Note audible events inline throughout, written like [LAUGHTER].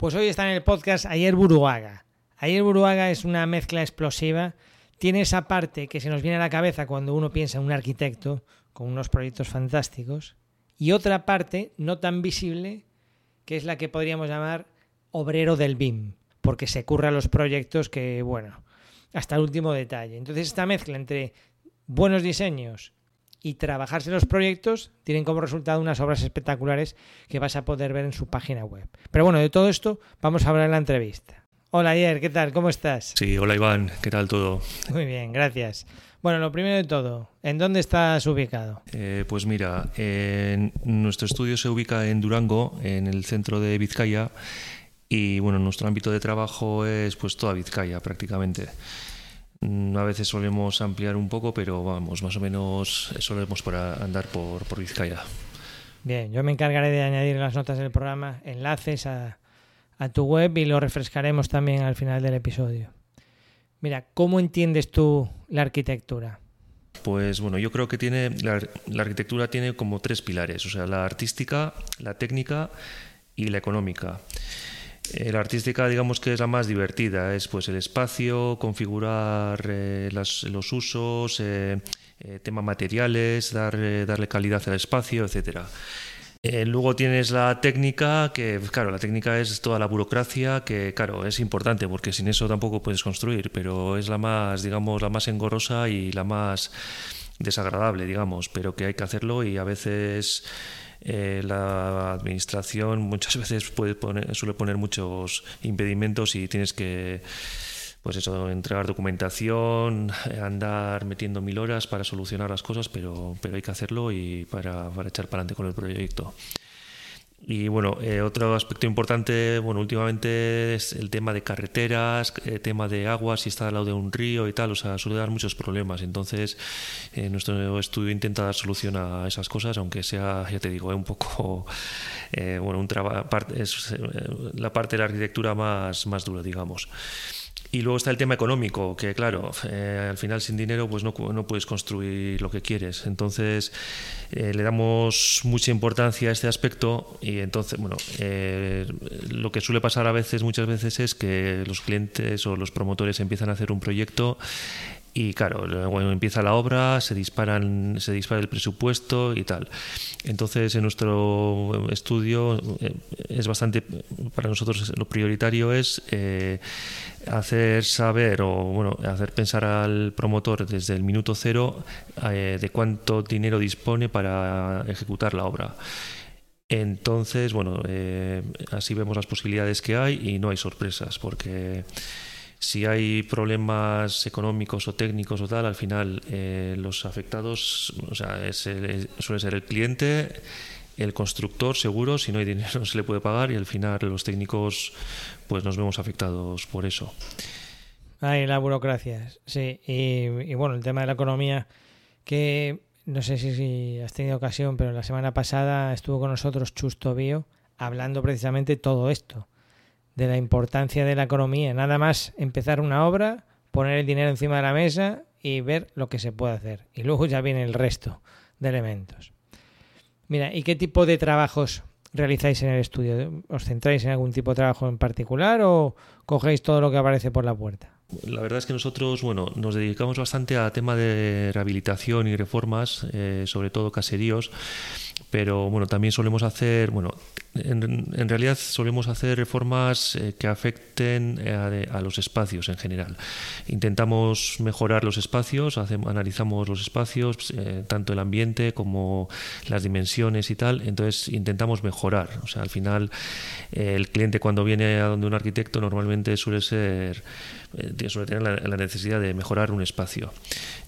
Pues hoy está en el podcast Ayer Buruaga. Ayer Buruaga es una mezcla explosiva. Tiene esa parte que se nos viene a la cabeza cuando uno piensa en un arquitecto con unos proyectos fantásticos. Y otra parte no tan visible, que es la que podríamos llamar obrero del BIM, porque se curra los proyectos que, bueno, hasta el último detalle. Entonces esta mezcla entre buenos diseños y trabajarse los proyectos tienen como resultado unas obras espectaculares que vas a poder ver en su página web. Pero bueno, de todo esto vamos a hablar en la entrevista. Hola Ayer, ¿qué tal? ¿Cómo estás? Sí, hola Iván, ¿qué tal todo? Muy bien, gracias. Bueno, lo primero de todo, ¿en dónde estás ubicado? Eh, pues mira, nuestro estudio se ubica en Durango, en el centro de Vizcaya, y bueno, nuestro ámbito de trabajo es pues toda Vizcaya prácticamente. Mm, a veces solemos ampliar un poco, pero vamos, más o menos solemos por andar por, por Vizcaya. Bien, yo me encargaré de añadir en las notas del programa enlaces a, a tu web y lo refrescaremos también al final del episodio. Mira, ¿cómo entiendes tú la arquitectura? Pues bueno, yo creo que tiene la, la, arquitectura tiene como tres pilares, o sea, la artística, la técnica y la económica. Eh, la artística, digamos que es la más divertida, es pues el espacio, configurar eh, los usos, eh, tema materiales, dar, darle calidad al espacio, etcétera. luego tienes la técnica, que claro, la técnica es toda la burocracia, que claro, es importante porque sin eso tampoco puedes construir, pero es la más, digamos, la más engorrosa y la más desagradable, digamos, pero que hay que hacerlo y a veces eh, la administración muchas [LAUGHS] veces puede poner, suele poner muchos impedimentos y tienes que pues eso, entregar documentación, andar metiendo mil horas para solucionar las cosas, pero, pero hay que hacerlo y para, para echar para adelante con el proyecto. Y bueno, eh, otro aspecto importante, bueno, últimamente es el tema de carreteras, el eh, tema de agua, si está al lado de un río y tal, o sea, suele dar muchos problemas. Entonces, eh, nuestro estudio intenta dar solución a esas cosas, aunque sea, ya te digo, es un poco, bueno, un es la parte de la arquitectura más, más dura, digamos. Y luego está el tema económico, que claro, eh, al final sin dinero pues no, no, puedes construir lo que quieres. Entonces eh, le damos mucha importancia a este aspecto y entonces, bueno, eh, lo que suele pasar a veces, muchas veces es que los clientes o los promotores empiezan a hacer un proyecto y claro, cuando empieza la obra se disparan se dispara el presupuesto y tal. Entonces, en nuestro estudio es bastante para nosotros lo prioritario es hacer saber o bueno, hacer pensar al promotor desde el minuto cero eh, de cuánto dinero dispone para ejecutar la obra. Entonces, bueno, eh, así vemos las posibilidades que hay y no hay sorpresas, porque si hay problemas económicos o técnicos o tal, al final eh, los afectados, o sea, es suele ser el cliente el constructor seguro, si no hay dinero [LAUGHS] se le puede pagar y al final los técnicos pues nos vemos afectados por eso. Ay, la burocracia, sí. Y, bueno, el tema de la economía, que no sé si, has tenido ocasión, pero la semana pasada estuvo con nosotros Chusto Bio hablando precisamente todo esto, de la importancia de la economía. Nada más empezar una obra, poner el dinero encima de la mesa y ver lo que se puede hacer. Y luego ya viene el resto de elementos. Mira, ¿y qué tipo de trabajos realizáis en el estudio? ¿Os centráis en algún tipo de trabajo en particular o cogéis todo lo que aparece por la puerta? La verdad es que nosotros, bueno, nos dedicamos bastante a tema de rehabilitación y reformas, eh, sobre todo caseríos, pero bueno, también solemos hacer, bueno, en, realidad solemos hacer reformas eh, que afecten eh, a, los espacios en general. Intentamos mejorar los espacios, analizamos los espacios, tanto el ambiente como las dimensiones y tal, entonces intentamos mejorar. O sea, al final el cliente cuando viene a donde un arquitecto normalmente suele ser eh, suele tener la, necesidad de mejorar un espacio.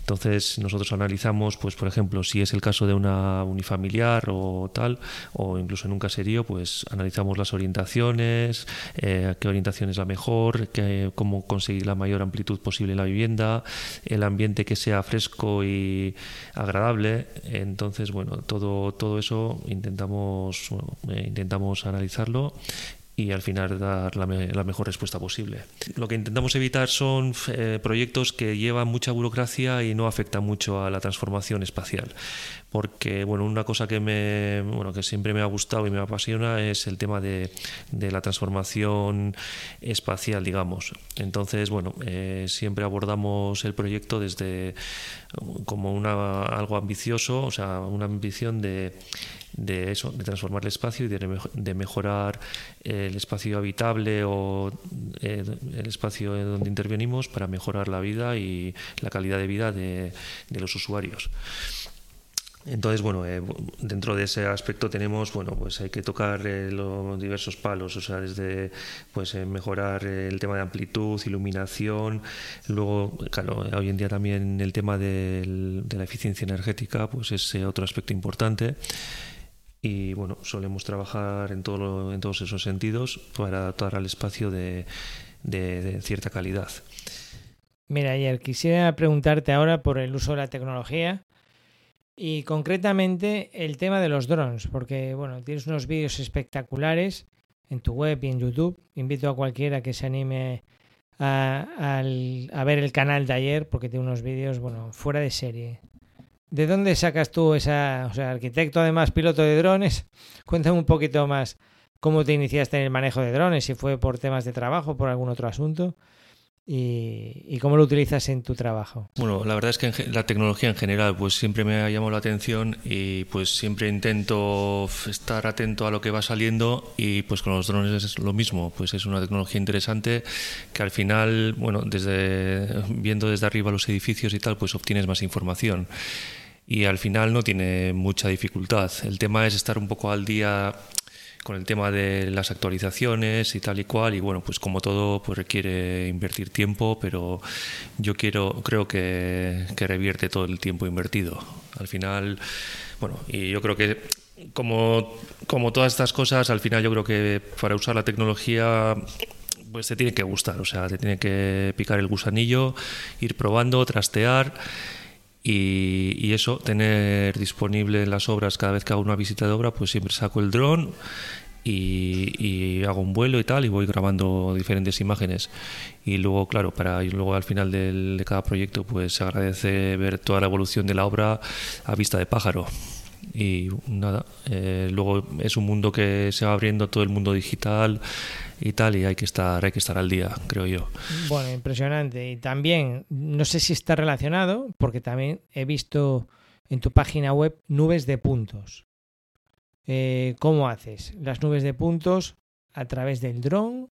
Entonces nosotros analizamos, pues por ejemplo, si es el caso de una unifamiliar o tal, o incluso en un caserío, pues analizamos las orientaciones, eh, qué orientación es la mejor, cómo conseguir la mayor amplitud posible en la vivienda, el ambiente que sea fresco y agradable. Entonces, bueno, todo, todo eso intentamos, eh, intentamos analizarlo y al final dar la, mejor respuesta posible. Lo que intentamos evitar son eh, proyectos que llevan mucha burocracia y no afectan mucho a la transformación espacial. Porque bueno, una cosa que, me, bueno, que siempre me ha gustado y me apasiona es el tema de, de la transformación espacial, digamos. Entonces, bueno, eh, siempre abordamos el proyecto desde como una, algo ambicioso, o sea, una ambición de de eso, de transformar el espacio y de, mejorar el espacio habitable o eh, el espacio donde intervenimos para mejorar la vida y la calidad de vida de, los usuarios. Entonces, bueno, eh, dentro de ese aspecto tenemos, bueno, pues hay que tocar eh, los diversos palos, o sea, desde pues mejorar el tema de amplitud, iluminación, luego, claro, hoy en día también el tema de la eficiencia energética, pues es otro aspecto importante y bueno, solemos trabajar en, todo en todos esos sentidos para adaptar al espacio de, de, cierta calidad. Mira, ayer quisiera preguntarte ahora por el uso de la tecnología y concretamente el tema de los drones, porque bueno, tienes unos vídeos espectaculares en tu web y en YouTube. Invito a cualquiera que se anime a, a ver el canal de ayer porque tiene unos vídeos, bueno, fuera de serie. ¿De dónde sacas tú esa, o sea, arquitecto además piloto de drones? Cuéntame un poquito más cómo te iniciaste en el manejo de drones, si fue por temas de trabajo, por algún otro asunto. Y, cómo lo utilizas en tu trabajo. Bueno, la verdad es que la tecnología en general pues siempre me ha llamado la atención y pues siempre intento estar atento a lo que va saliendo y pues con los drones es lo mismo, pues es una tecnología interesante que al final, bueno, desde viendo desde arriba los edificios y tal, pues obtienes más información y al final no tiene mucha dificultad. El tema es estar un poco al día con el tema de las actualizaciones y tal y cual y bueno pues como todo pues requiere invertir tiempo pero yo quiero creo que, que revierte todo el tiempo invertido al final bueno y yo creo que como, como todas estas cosas al final yo creo que para usar la tecnología pues te tiene que gustar o sea te tiene que picar el gusanillo ir probando trastear y, eso, tener disponible las obras cada vez que hago una visita de obra, pues siempre saco el dron y, hago un vuelo y tal y voy grabando diferentes imágenes. Y luego, claro, para y luego al final de cada proyecto, pues se agradece ver toda la evolución de la obra a vista de pájaro. Y nada, eh, luego es un mundo que se va abriendo todo el mundo digital y tal, y hay que estar, hay que estar al día, creo yo. Bueno, impresionante. Y también, no sé si está relacionado, porque también he visto en tu página web nubes de puntos. Eh, ¿Cómo haces? Las nubes de puntos a través del dron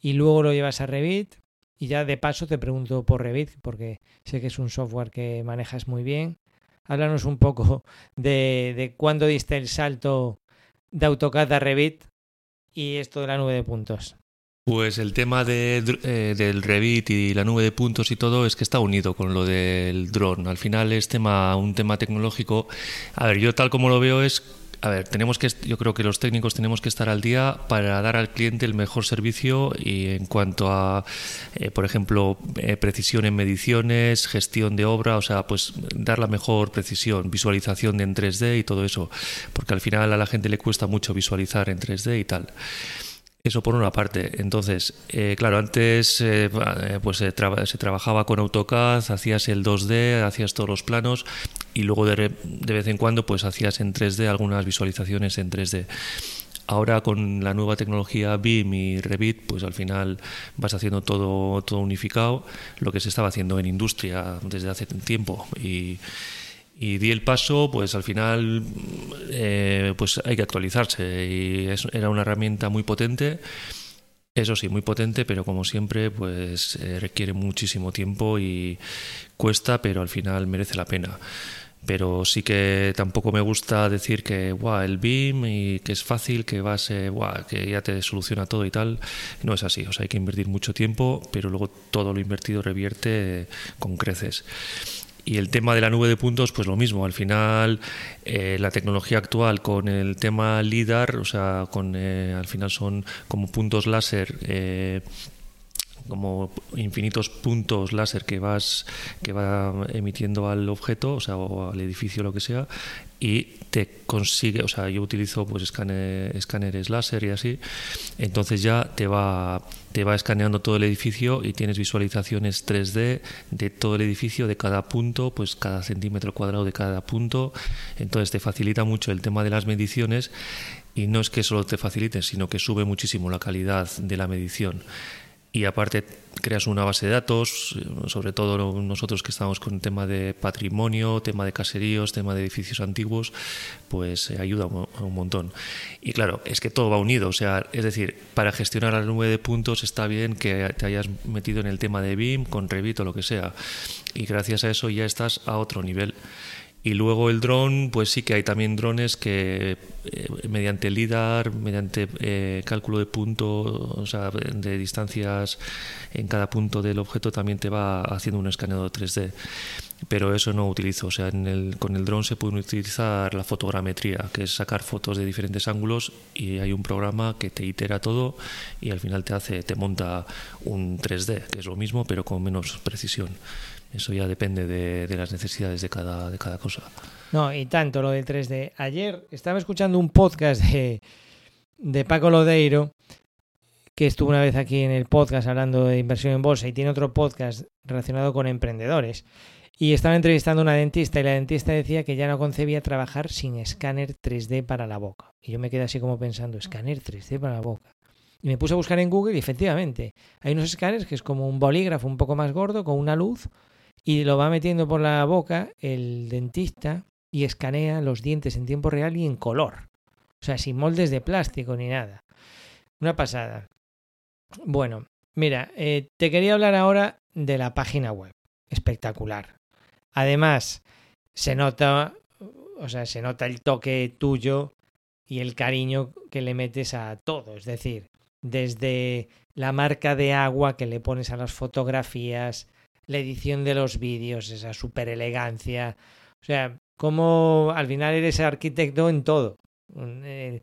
y luego lo llevas a Revit. Y ya de paso te pregunto por Revit, porque sé que es un software que manejas muy bien. Háblanos un poco de, cuándo diste el salto de AutoCAD a Revit y esto de la nube de puntos? Pues el tema de, eh, del Revit y la nube de puntos y todo es que está unido con lo del dron. Al final es tema, un tema tecnológico. A ver, yo tal como lo veo es a ver, tenemos que, yo creo que los técnicos tenemos que estar al día para dar al cliente el mejor servicio y en cuanto a, eh, por ejemplo, eh, precisión en mediciones, gestión de obra, o sea, pues dar la mejor precisión, visualización en 3D y todo eso, porque al final a la gente le cuesta mucho visualizar en 3D y tal. Eso por una parte. Entonces, eh, claro, antes eh, eh, pues se, trabajaba con AutoCAD, hacías el 2D, hacías todos los planos y luego de, de, vez en cuando pues hacías en 3D algunas visualizaciones en 3D. Ahora con la nueva tecnología BIM y Revit, pues al final vas haciendo todo, todo unificado, lo que se estaba haciendo en industria desde hace tiempo y y di el paso, pues al final eh, pues hay que actualizarse y era una herramienta muy potente. Eso sí, muy potente, pero como siempre, pues eh, requiere muchísimo tiempo y cuesta, pero al final merece la pena. Pero sí que tampoco me gusta decir que wow, el BIM y que es fácil, que vas, wow, que ya te soluciona todo y tal. No es así, o sea, hay que invertir mucho tiempo, pero luego todo lo invertido revierte con creces. Y el tema de la nube de puntos, pues lo mismo. Al final, eh, la tecnología actual con el tema LIDAR, o sea, con, eh, al final son como puntos láser. Como infinitos puntos láser que vas que va emitiendo al objeto, o sea, o al edificio, lo que sea, y te consigue, o sea, yo utilizo pues escáneres láser y así, entonces ya te va te va escaneando todo el edificio y tienes visualizaciones 3D de todo el edificio, de cada punto, pues cada centímetro cuadrado de cada punto, entonces te facilita mucho el tema de las mediciones y no es que solo te facilite, sino que sube muchísimo la calidad de la medición y aparte creas una base de datos, sobre todo nosotros que estamos con el tema de patrimonio, tema de caseríos, tema de edificios antiguos, pues eh, ayuda un, montón. Y claro, es que todo va unido, o sea, es decir, para gestionar la nube de puntos está bien que te hayas metido en el tema de BIM, con Revit o lo que sea, y gracias a eso ya estás a otro nivel. Y luego el dron, pues sí que hay también drones que eh, mediante LIDAR, mediante eh, cálculo de puntos, o sea, de distancias en cada punto del objeto, también te va haciendo un escaneado 3D. Pero eso no utilizo, o sea, en el, con el dron se puede utilizar la fotogrametría, que es sacar fotos de diferentes ángulos y hay un programa que te itera todo y al final te hace, te monta un 3D, que es lo mismo pero con menos precisión. Eso ya depende de, las necesidades de cada, de cada cosa. No, y tanto lo del 3D. Ayer estaba escuchando un podcast de, de Paco Lodeiro, que estuvo una vez aquí en el podcast hablando de inversión en bolsa y tiene otro podcast relacionado con emprendedores. Y estaba entrevistando a una dentista y la dentista decía que ya no concebía trabajar sin escáner 3D para la boca. Y yo me quedé así como pensando, escáner 3D para la boca. Y me puse a buscar en Google y efectivamente hay unos escáneres que es como un bolígrafo un poco más gordo con una luz y lo va metiendo por la boca el dentista y escanea los dientes en tiempo real y en color. O sea, sin moldes de plástico ni nada. Una pasada. Bueno, mira, eh, te quería hablar ahora de la página web. Espectacular. Además, se nota, o sea, se nota el toque tuyo y el cariño que le metes a todo. Es decir, desde la marca de agua que le pones a las fotografías, la edición de los vídeos, esa super elegancia. O sea, como al final eres arquitecto en todo. Eh,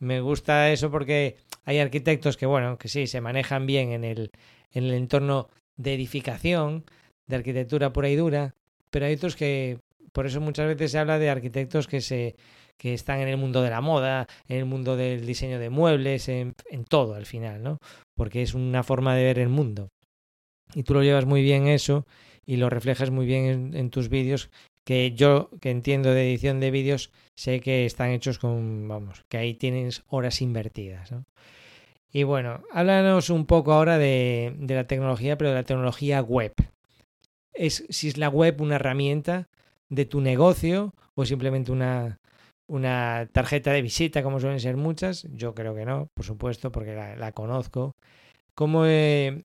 me gusta eso porque hay arquitectos que, bueno, que sí, se manejan bien en el, en el entorno de edificación, de arquitectura pura y dura, pero hay otros que, por eso muchas veces se habla de arquitectos que se que están en el mundo de la moda, en el mundo del diseño de muebles, en todo al final, ¿no? Porque es una forma de ver el mundo y tú lo llevas muy bien eso y lo reflejas muy bien en, tus vídeos que yo que entiendo de edición de vídeos sé que están hechos con vamos que ahí tienes horas invertidas y bueno háblanos un poco ahora de, de, la tecnología pero de la tecnología web. Es si es la web una herramienta de tu negocio o simplemente una una tarjeta de visita como suelen ser muchas yo creo que no por supuesto porque la, conozco. Cómo eh,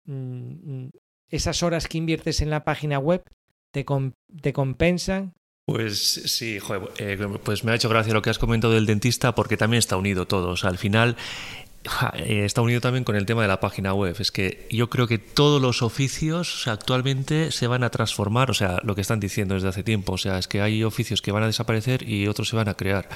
esas horas que inviertes en la página web te, compensan pues sí, eh, pues me ha hecho gracia lo que has comentado del dentista porque también está unido todo. O sea, al final eh, está unido también con el tema de la página web. Es que yo creo que todos los oficios actualmente se van a transformar, o sea, lo que están diciendo desde hace tiempo, o sea, es que hay oficios que van a desaparecer y otros se van a crear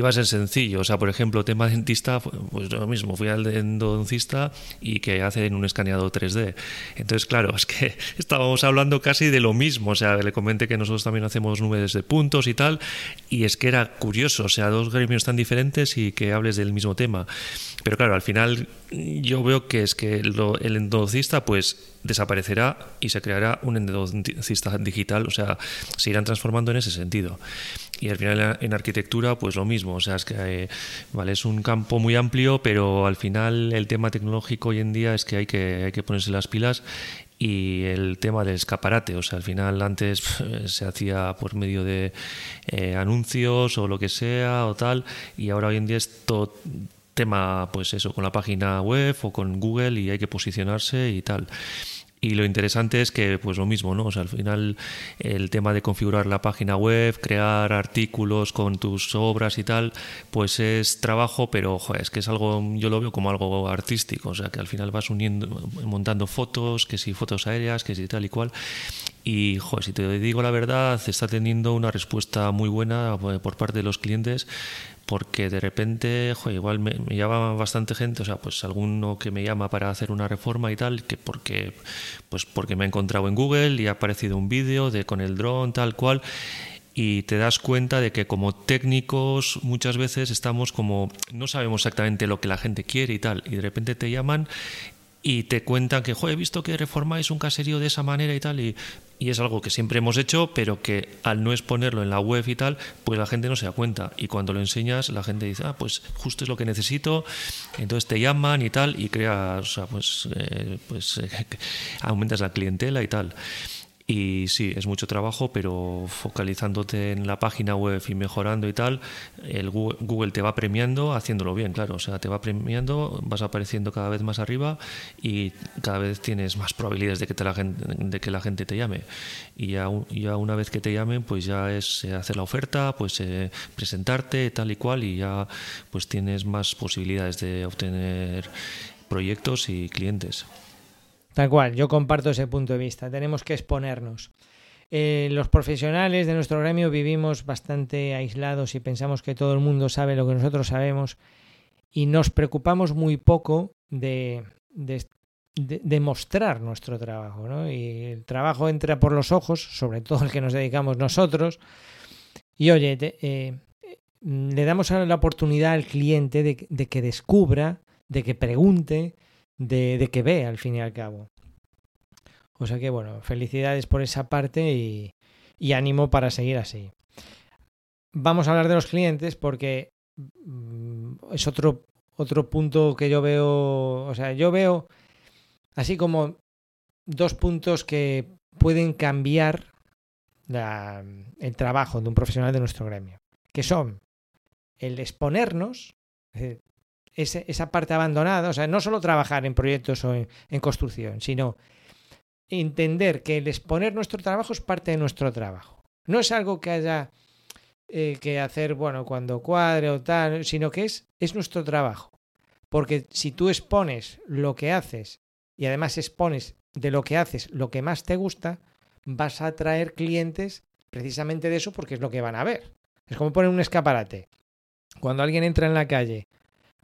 va a ser sencillo. O sea, por ejemplo, tema dentista, pues lo mismo, fui al endodoncista y que hacen un escaneado 3D. Entonces, claro, [LAUGHS] es que estábamos hablando casi de lo mismo. O sea, le comenté que nosotros también hacemos nubes de puntos y tal, y es que era curioso, o sea, dos gremios tan diferentes y que hables del mismo tema. Pero claro, al final yo veo que es que el endodoncista, pues desaparecerá y se creará un endodoncista digital, o sea, se irán transformando en ese sentido. Y al final en arquitectura, pues lo mismo, o sea, es que eh, vale, es un campo muy amplio, pero al final el tema tecnológico hoy en día es que hay que, hay que ponerse las pilas y el tema del escaparate, o sea, al final antes se hacía por medio de eh, anuncios o lo que sea o tal, y ahora hoy en día es todo tema, pues eso, con la página web o con Google y hay que posicionarse y tal. Y lo interesante es que, pues lo mismo, ¿no? O sea, al final el tema de configurar la página web, crear artículos con tus obras y tal, pues es trabajo, pero es que es algo, yo lo veo como algo artístico, o sea, que al final vas uniendo, montando fotos, que si fotos aéreas, que si tal y cual. Y, joder, si te digo la verdad, está teniendo una respuesta muy buena eh, por parte de los clientes porque de repente, igual me, llama bastante gente, o sea, pues alguno que me llama para hacer una reforma y tal, que porque, pues porque me ha encontrado en Google y ha aparecido un vídeo de con el dron tal cual y te das cuenta de que como técnicos muchas veces estamos como no sabemos exactamente lo que la gente quiere y tal y de repente te llaman y te cuentan que, he visto que reformáis un caserío de esa manera y tal, y, y, es algo que siempre hemos hecho, pero que al no exponerlo en la web y tal, pues la gente no se da cuenta. Y cuando lo enseñas, la gente dice, ah, pues justo es lo que necesito, entonces te llaman y tal, y creas, o sea, pues, eh, pues [LAUGHS] aumentas la clientela y tal. Y sí, es mucho trabajo, pero focalizándote en la página web y mejorando y tal, el Google te va premiando haciéndolo bien, claro. O sea, te va premiando, vas apareciendo cada vez más arriba y cada vez tienes más probabilidades de que, te la, gente, de que la gente te llame. Y ya, ya, una vez que te llamen, pues ya es hacer la oferta, pues eh, presentarte tal y cual y ya pues tienes más posibilidades de obtener proyectos y clientes. Tal cual, yo comparto ese punto de vista. Tenemos que exponernos. Eh, los profesionales de nuestro gremio vivimos bastante aislados y pensamos que todo el mundo sabe lo que nosotros sabemos y nos preocupamos muy poco de, de, mostrar nuestro trabajo. Y el trabajo entra por los ojos, sobre todo el que nos dedicamos nosotros. Y oye, eh, le damos la oportunidad al cliente de que descubra, de que pregunte, de, que ve al fin y al cabo. O sea que bueno, felicidades por esa parte y, y ánimo para seguir así. Vamos a hablar de los clientes porque mm, es otro, otro punto que yo veo, o sea, yo veo así como dos puntos que pueden cambiar el trabajo de un profesional de nuestro gremio, que son el exponernos, esa parte abandonada, o sea, no solo trabajar en proyectos o en, construcción, sino entender que el exponer nuestro trabajo es parte de nuestro trabajo. No es algo que haya eh, que hacer, bueno, cuando cuadre o tal, sino que es, es nuestro trabajo. Porque si tú expones lo que haces y además expones de lo que haces lo que más te gusta, vas a atraer clientes precisamente de eso porque es lo que van a ver. Es como poner un escaparate. Cuando alguien entra en la calle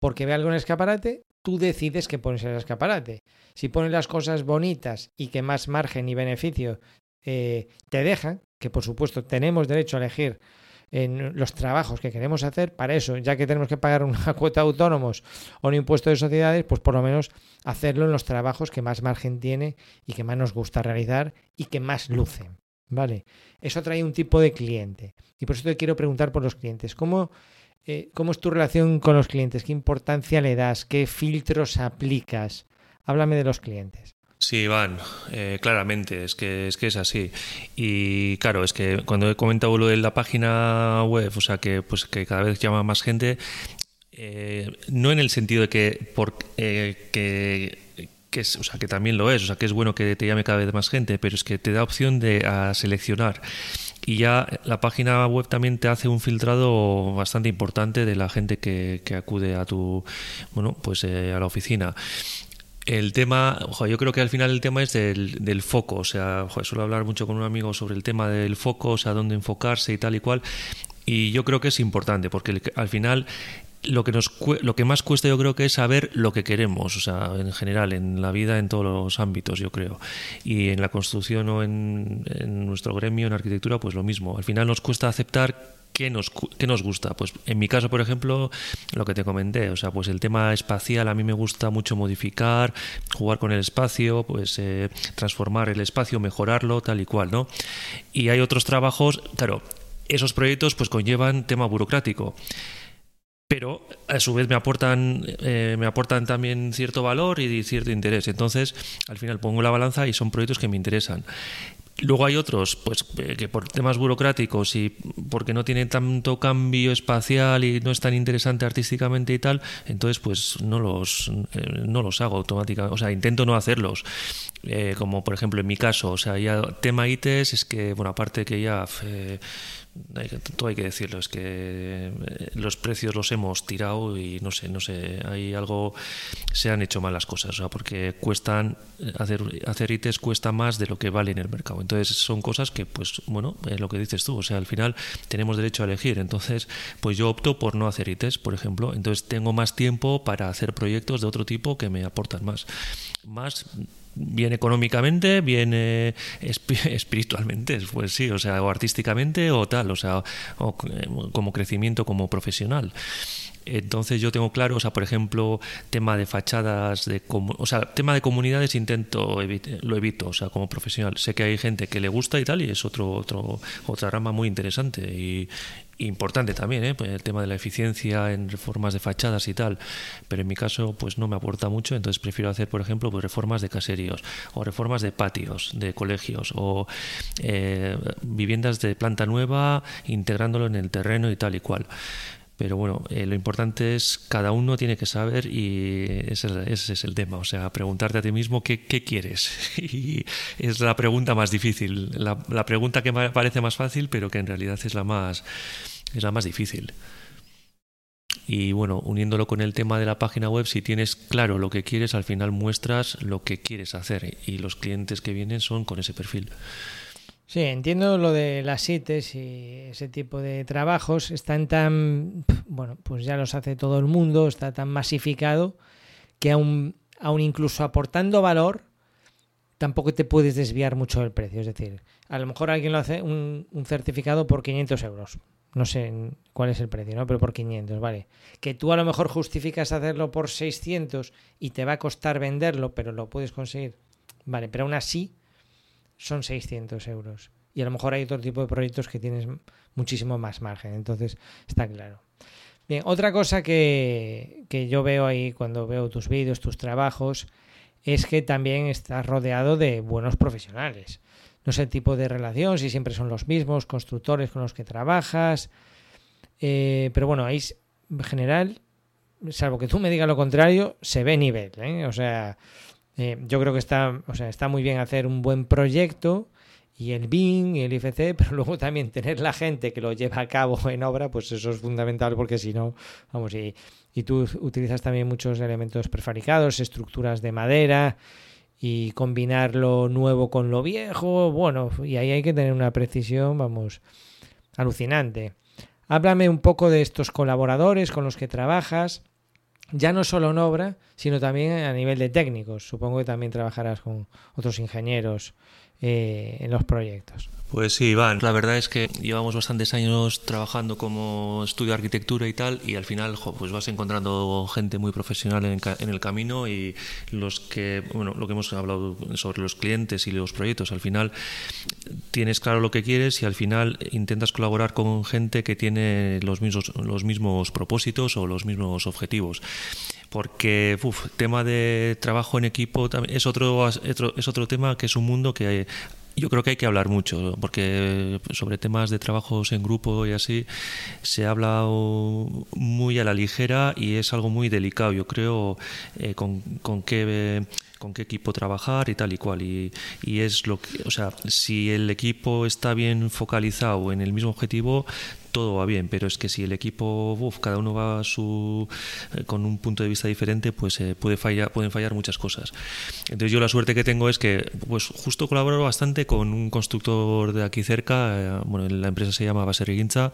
porque ve algo en el escaparate, tú decides que pones en el escaparate. Si pones las cosas bonitas y que más margen y beneficio eh, te dejan, que por supuesto tenemos derecho a elegir en los trabajos que queremos hacer, para eso, ya que tenemos que pagar una [LAUGHS] cuota de autónomos o un impuesto de sociedades, pues por lo menos hacerlo en los trabajos que más margen tiene y que más nos gusta realizar y que más lucen. ¿Vale? Eso trae un tipo de cliente. Y por eso te quiero preguntar por los clientes. ¿Cómo eh, ¿Cómo es tu relación con los clientes? ¿Qué importancia le das? ¿Qué filtros aplicas? Háblame de los clientes. Sí, Iván, eh, claramente, es que, es que es así. Y claro, es que cuando he comentado lo de la página web, o sea, que, pues, que cada vez llama más gente, eh, no en el sentido de que, por, que, que, es, o sea, que también lo es, o sea, que es bueno que te llame cada vez más gente, pero es que te da opción de a seleccionar y ya la página web también te hace un filtrado bastante importante de la gente que, acude a tu bueno pues eh, a la oficina. El tema, yo creo que al final el tema es del, foco, o sea, suelo hablar mucho con un amigo sobre el tema del foco, o sea, dónde enfocarse y tal y cual, y yo creo que es importante, porque al final lo que nos lo que más cuesta yo creo que es saber lo que queremos o sea en general en la vida en todos los ámbitos yo creo. Y en la construcción o en, nuestro gremio en arquitectura pues lo mismo. Al final nos cuesta aceptar qué nos qué nos gusta. Pues en mi caso por ejemplo lo que te comenté o sea pues el tema espacial a mí me gusta mucho modificar jugar con el espacio pues eh, transformar el espacio mejorarlo tal y cual no y hay otros trabajos claro esos proyectos pues conllevan tema burocrático pero a su vez me aportan, eh, me aportan también cierto valor y cierto interés. Entonces, al final pongo la balanza y son proyectos que me interesan. Luego hay otros, pues eh, que por temas burocráticos y porque no tienen tanto cambio espacial y no es tan interesante artísticamente y tal, entonces pues no los, eh, no los hago automáticamente, o sea, intento no hacerlos. como por ejemplo en mi caso, o sea, ya tema ITES es que, bueno, aparte que ya todo hay que decirlo, es que eh, los precios los hemos tirado y no sé, no sé, hay algo, se han hecho mal las cosas, o sea, porque cuestan, hacer, hacer ITs cuesta más de lo que vale en el mercado. Entonces son cosas que, pues, bueno, es lo que dices tú, o sea, al final tenemos derecho a elegir. Entonces, pues yo opto por no hacer ITs, por ejemplo. Entonces tengo más tiempo para hacer proyectos de otro tipo que me aportan más. Más bien económicamente, bien [LAUGHS] espiritualmente, pues sí, o sea, o artísticamente o tal, o sea, o como crecimiento como profesional. Entonces yo tengo claro, o sea, por ejemplo, tema de fachadas, de o sea, tema de comunidades intento lo evito, o sea, como profesional. Sé que hay gente que le gusta y tal y es otro, otro otra rama muy interesante y, importante también, ¿eh? Pues el tema de la eficiencia en reformas de fachadas y tal, pero en mi caso pues no me aporta mucho, entonces prefiero hacer, por ejemplo, pues reformas de caseríos o reformas de patios, de colegios o eh, viviendas de planta nueva integrándolo en el terreno y tal y cual. Pero bueno, eh, lo importante es cada uno tiene que saber y ese, es el tema. O sea, preguntarte a ti mismo qué, quieres. [LAUGHS] Y es la pregunta más difícil. La, la, pregunta que parece más fácil, pero que en realidad es la más, es la más difícil. Y bueno, uniéndolo con el tema de la página web, si tienes claro lo que quieres, al final muestras lo que quieres hacer. Y los clientes que vienen son con ese perfil. Sí, entiendo lo de las CITES y ese tipo de trabajos. Están tan, bueno, pues ya los hace todo el mundo, está tan masificado que aún, aún incluso aportando valor, tampoco te puedes desviar mucho del precio. Es decir, a lo mejor alguien lo hace un, un certificado por 500 euros. No sé cuál es el precio, ¿no? Pero por 500, vale. Que tú a lo mejor justificas hacerlo por 600 y te va a costar venderlo, pero lo puedes conseguir. Vale, pero aún así son 600 euros. Y a lo mejor hay otro tipo de proyectos que tienes muchísimo más margen. Entonces, está claro. Bien, otra cosa que, que yo veo ahí cuando veo tus vídeos, tus trabajos, es que también estás rodeado de buenos profesionales. No sé el tipo de relación, si siempre son los mismos constructores con los que trabajas. Eh, pero bueno, ahí en general, salvo que tú me digas lo contrario, se ve nivel. ¿eh? O sea, eh, yo creo que está, o sea, está muy bien hacer un buen proyecto y el BIM y el IFC, [LAUGHS] pero luego también tener la gente que lo lleva a cabo en obra, pues eso es fundamental porque si no, vamos, y, y tú utilizas también muchos elementos prefabricados, estructuras de madera y combinar lo nuevo con lo viejo, bueno, y ahí hay que tener una precisión, vamos, alucinante. Háblame un poco de estos colaboradores con los que trabajas ya no solo en obra, sino también a nivel de técnicos. Supongo que también trabajarás con otros ingenieros eh, en los proyectos. Pues sí, Iván, la verdad es que llevamos bastantes años trabajando como estudio de arquitectura y tal, y al final pues vas encontrando gente muy profesional en, en, el camino y los que, bueno, lo que hemos hablado sobre los clientes y los proyectos, al final tienes claro lo que quieres y al final intentas colaborar con gente que tiene los mismos, los mismos propósitos o los mismos objetivos porque uf, tema de trabajo en equipo es otro, es otro tema que es un mundo que yo creo que hay que hablar mucho, porque sobre temas de trabajos en grupo y así se habla muy a la ligera y es algo muy delicado, yo creo, eh, con, con qué con qué equipo trabajar y tal y cual. Y, y, es lo que, o sea, si el equipo está bien focalizado en el mismo objetivo, todo va bien, pero es que si el equipo, cada uno va su, eh, con un punto de vista diferente, pues eh, puede fallar, pueden fallar muchas cosas. Entonces yo la suerte que tengo es que pues justo colaboro bastante con un constructor de aquí cerca, eh, bueno, la empresa se llama Baseriguinza,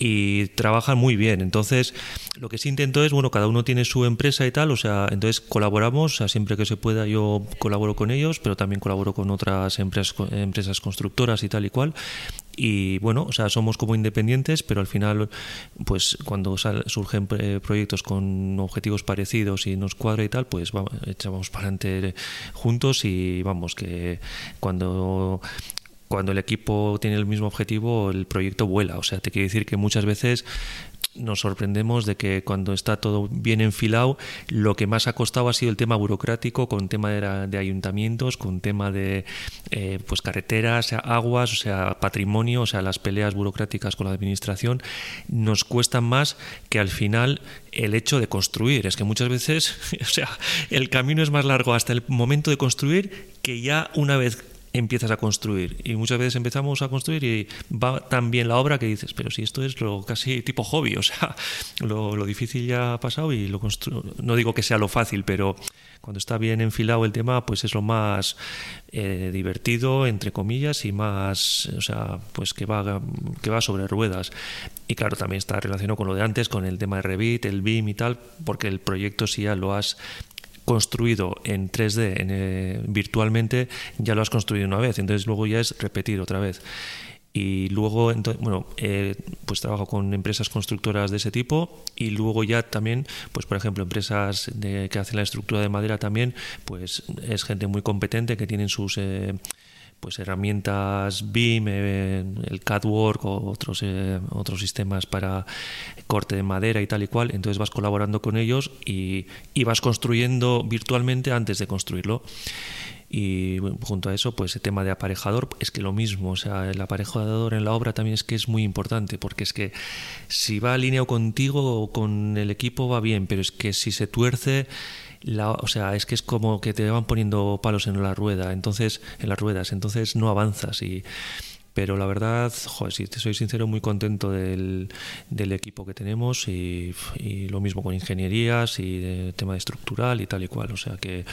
y trabajan muy bien. Entonces, lo que sí intento es, bueno, cada uno tiene su empresa y tal, o sea, entonces colaboramos, o sea, siempre que se pueda yo colaboro con ellos, pero también colaboro con otras empresas, empresas constructoras y tal y cual. Y bueno, o sea, somos como independientes, pero al final, pues cuando surgen proyectos con objetivos parecidos y nos cuadra y tal, pues vamos, echamos para adelante juntos y vamos, que cuando cuando el equipo tiene el mismo objetivo, el proyecto vuela. O sea, te quiere decir que muchas veces nos sorprendemos de que cuando está todo bien enfilado, lo que más ha costado ha sido el tema burocrático, con tema de, ayuntamientos, con tema de eh, pues carreteras, aguas, o sea, patrimonio, o sea, las peleas burocráticas con la administración, nos cuestan más que al final el hecho de construir. Es que muchas veces, [LAUGHS] o sea, el camino es más largo hasta el momento de construir que ya una vez empiezas a construir. Y muchas veces empezamos a construir y va tan bien la obra que dices, pero si esto es lo casi tipo hobby, [LAUGHS] o sea, lo, lo difícil ya ha pasado y lo construyo. No digo que sea lo fácil, pero cuando está bien enfilado el tema, pues es lo más eh, divertido, entre comillas, y más, o sea, pues que va, que va sobre ruedas. Y claro, también está relacionado con lo de antes, con el tema de Revit, el BIM y tal, porque el proyecto si ya lo has construido en 3D eh, virtualmente, ya lo has construido una vez, entonces luego ya es repetir otra vez. Y luego bueno eh, pues trabajo con empresas constructoras de ese tipo y luego ya también pues por ejemplo empresas que hacen la estructura de madera también pues es gente muy competente que tienen sus eh, pues herramientas BIM, eh, el CADWork o otros otros sistemas para corte de madera y tal y cual. Entonces vas colaborando con ellos y, y vas construyendo virtualmente antes de construirlo. Y junto a eso, pues el tema de aparejador es que lo mismo, o sea, el aparejador en la obra también es que es muy importante, porque es que si va alineado contigo o con el equipo va bien, pero es que si se tuerce, la, o sea, es que es como que te van poniendo palos en la rueda, entonces, en las ruedas, entonces no avanzas y pero la verdad, si te soy sincero, muy contento del, del equipo que tenemos y, lo mismo con ingenierías y de tema estructural y tal y cual. O sea que,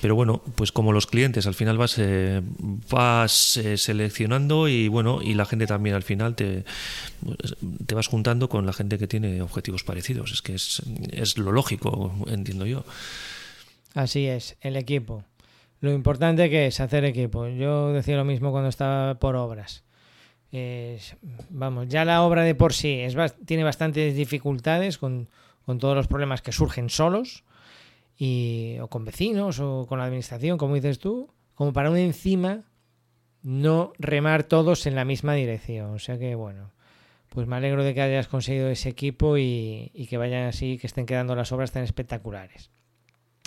pero bueno, pues como los clientes, al final vas, eh, vas eh, seleccionando y bueno, y la gente también al final te, te vas juntando con la gente que tiene objetivos parecidos. Es que es, es lo lógico, entiendo yo. Así es, el equipo lo importante que es hacer equipo. Yo decía lo mismo cuando estaba por obras. vamos, ya la obra de por sí tiene bastantes dificultades con, todos los problemas que surgen solos, y, o con vecinos, o con la administración, como dices tú, como para un encima no remar todos en la misma dirección. O sea que, bueno, pues me alegro de que hayas conseguido ese equipo y, y que vayan así, que estén quedando las obras tan espectaculares.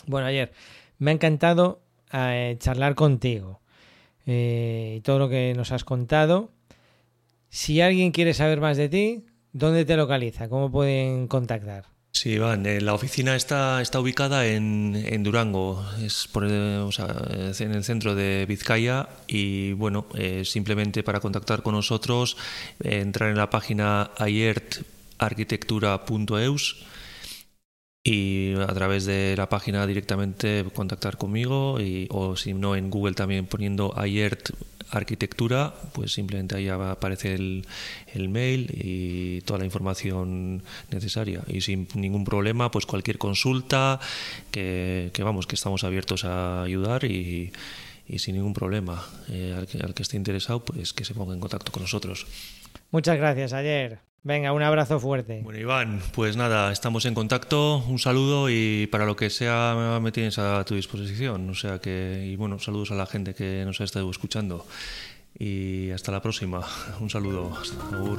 Bueno, ayer me ha encantado a eh, charlar contigo eh, y todo lo que nos has contado. Si alguien quiere saber más de ti, ¿dónde te localiza? ¿Cómo pueden contactar? Sí, Iván, eh, la oficina está, está ubicada en, en Durango, es por, en el centro de Vizcaya y bueno, simplemente para contactar con nosotros, entrar en la página ayertarquitectura.eus y a través de la página directamente contactar conmigo y, o si no en Google también poniendo AYERT arquitectura, pues simplemente ahí va a aparecer el, el, mail y toda la información necesaria. Y sin ningún problema, pues cualquier consulta, que, que vamos, que estamos abiertos a ayudar y, y sin ningún problema. Eh, al, que, al que esté interesado, pues que se ponga en contacto con nosotros. Muchas gracias, Ayer. Venga, un abrazo fuerte. Bueno, Iván, pues nada, estamos en contacto, un saludo y para lo que sea me tienes a tu disposición. O sea que, y bueno, saludos a la gente que nos ha estado escuchando. Y hasta la próxima. [LAUGHS] Un saludo. Hasta luego.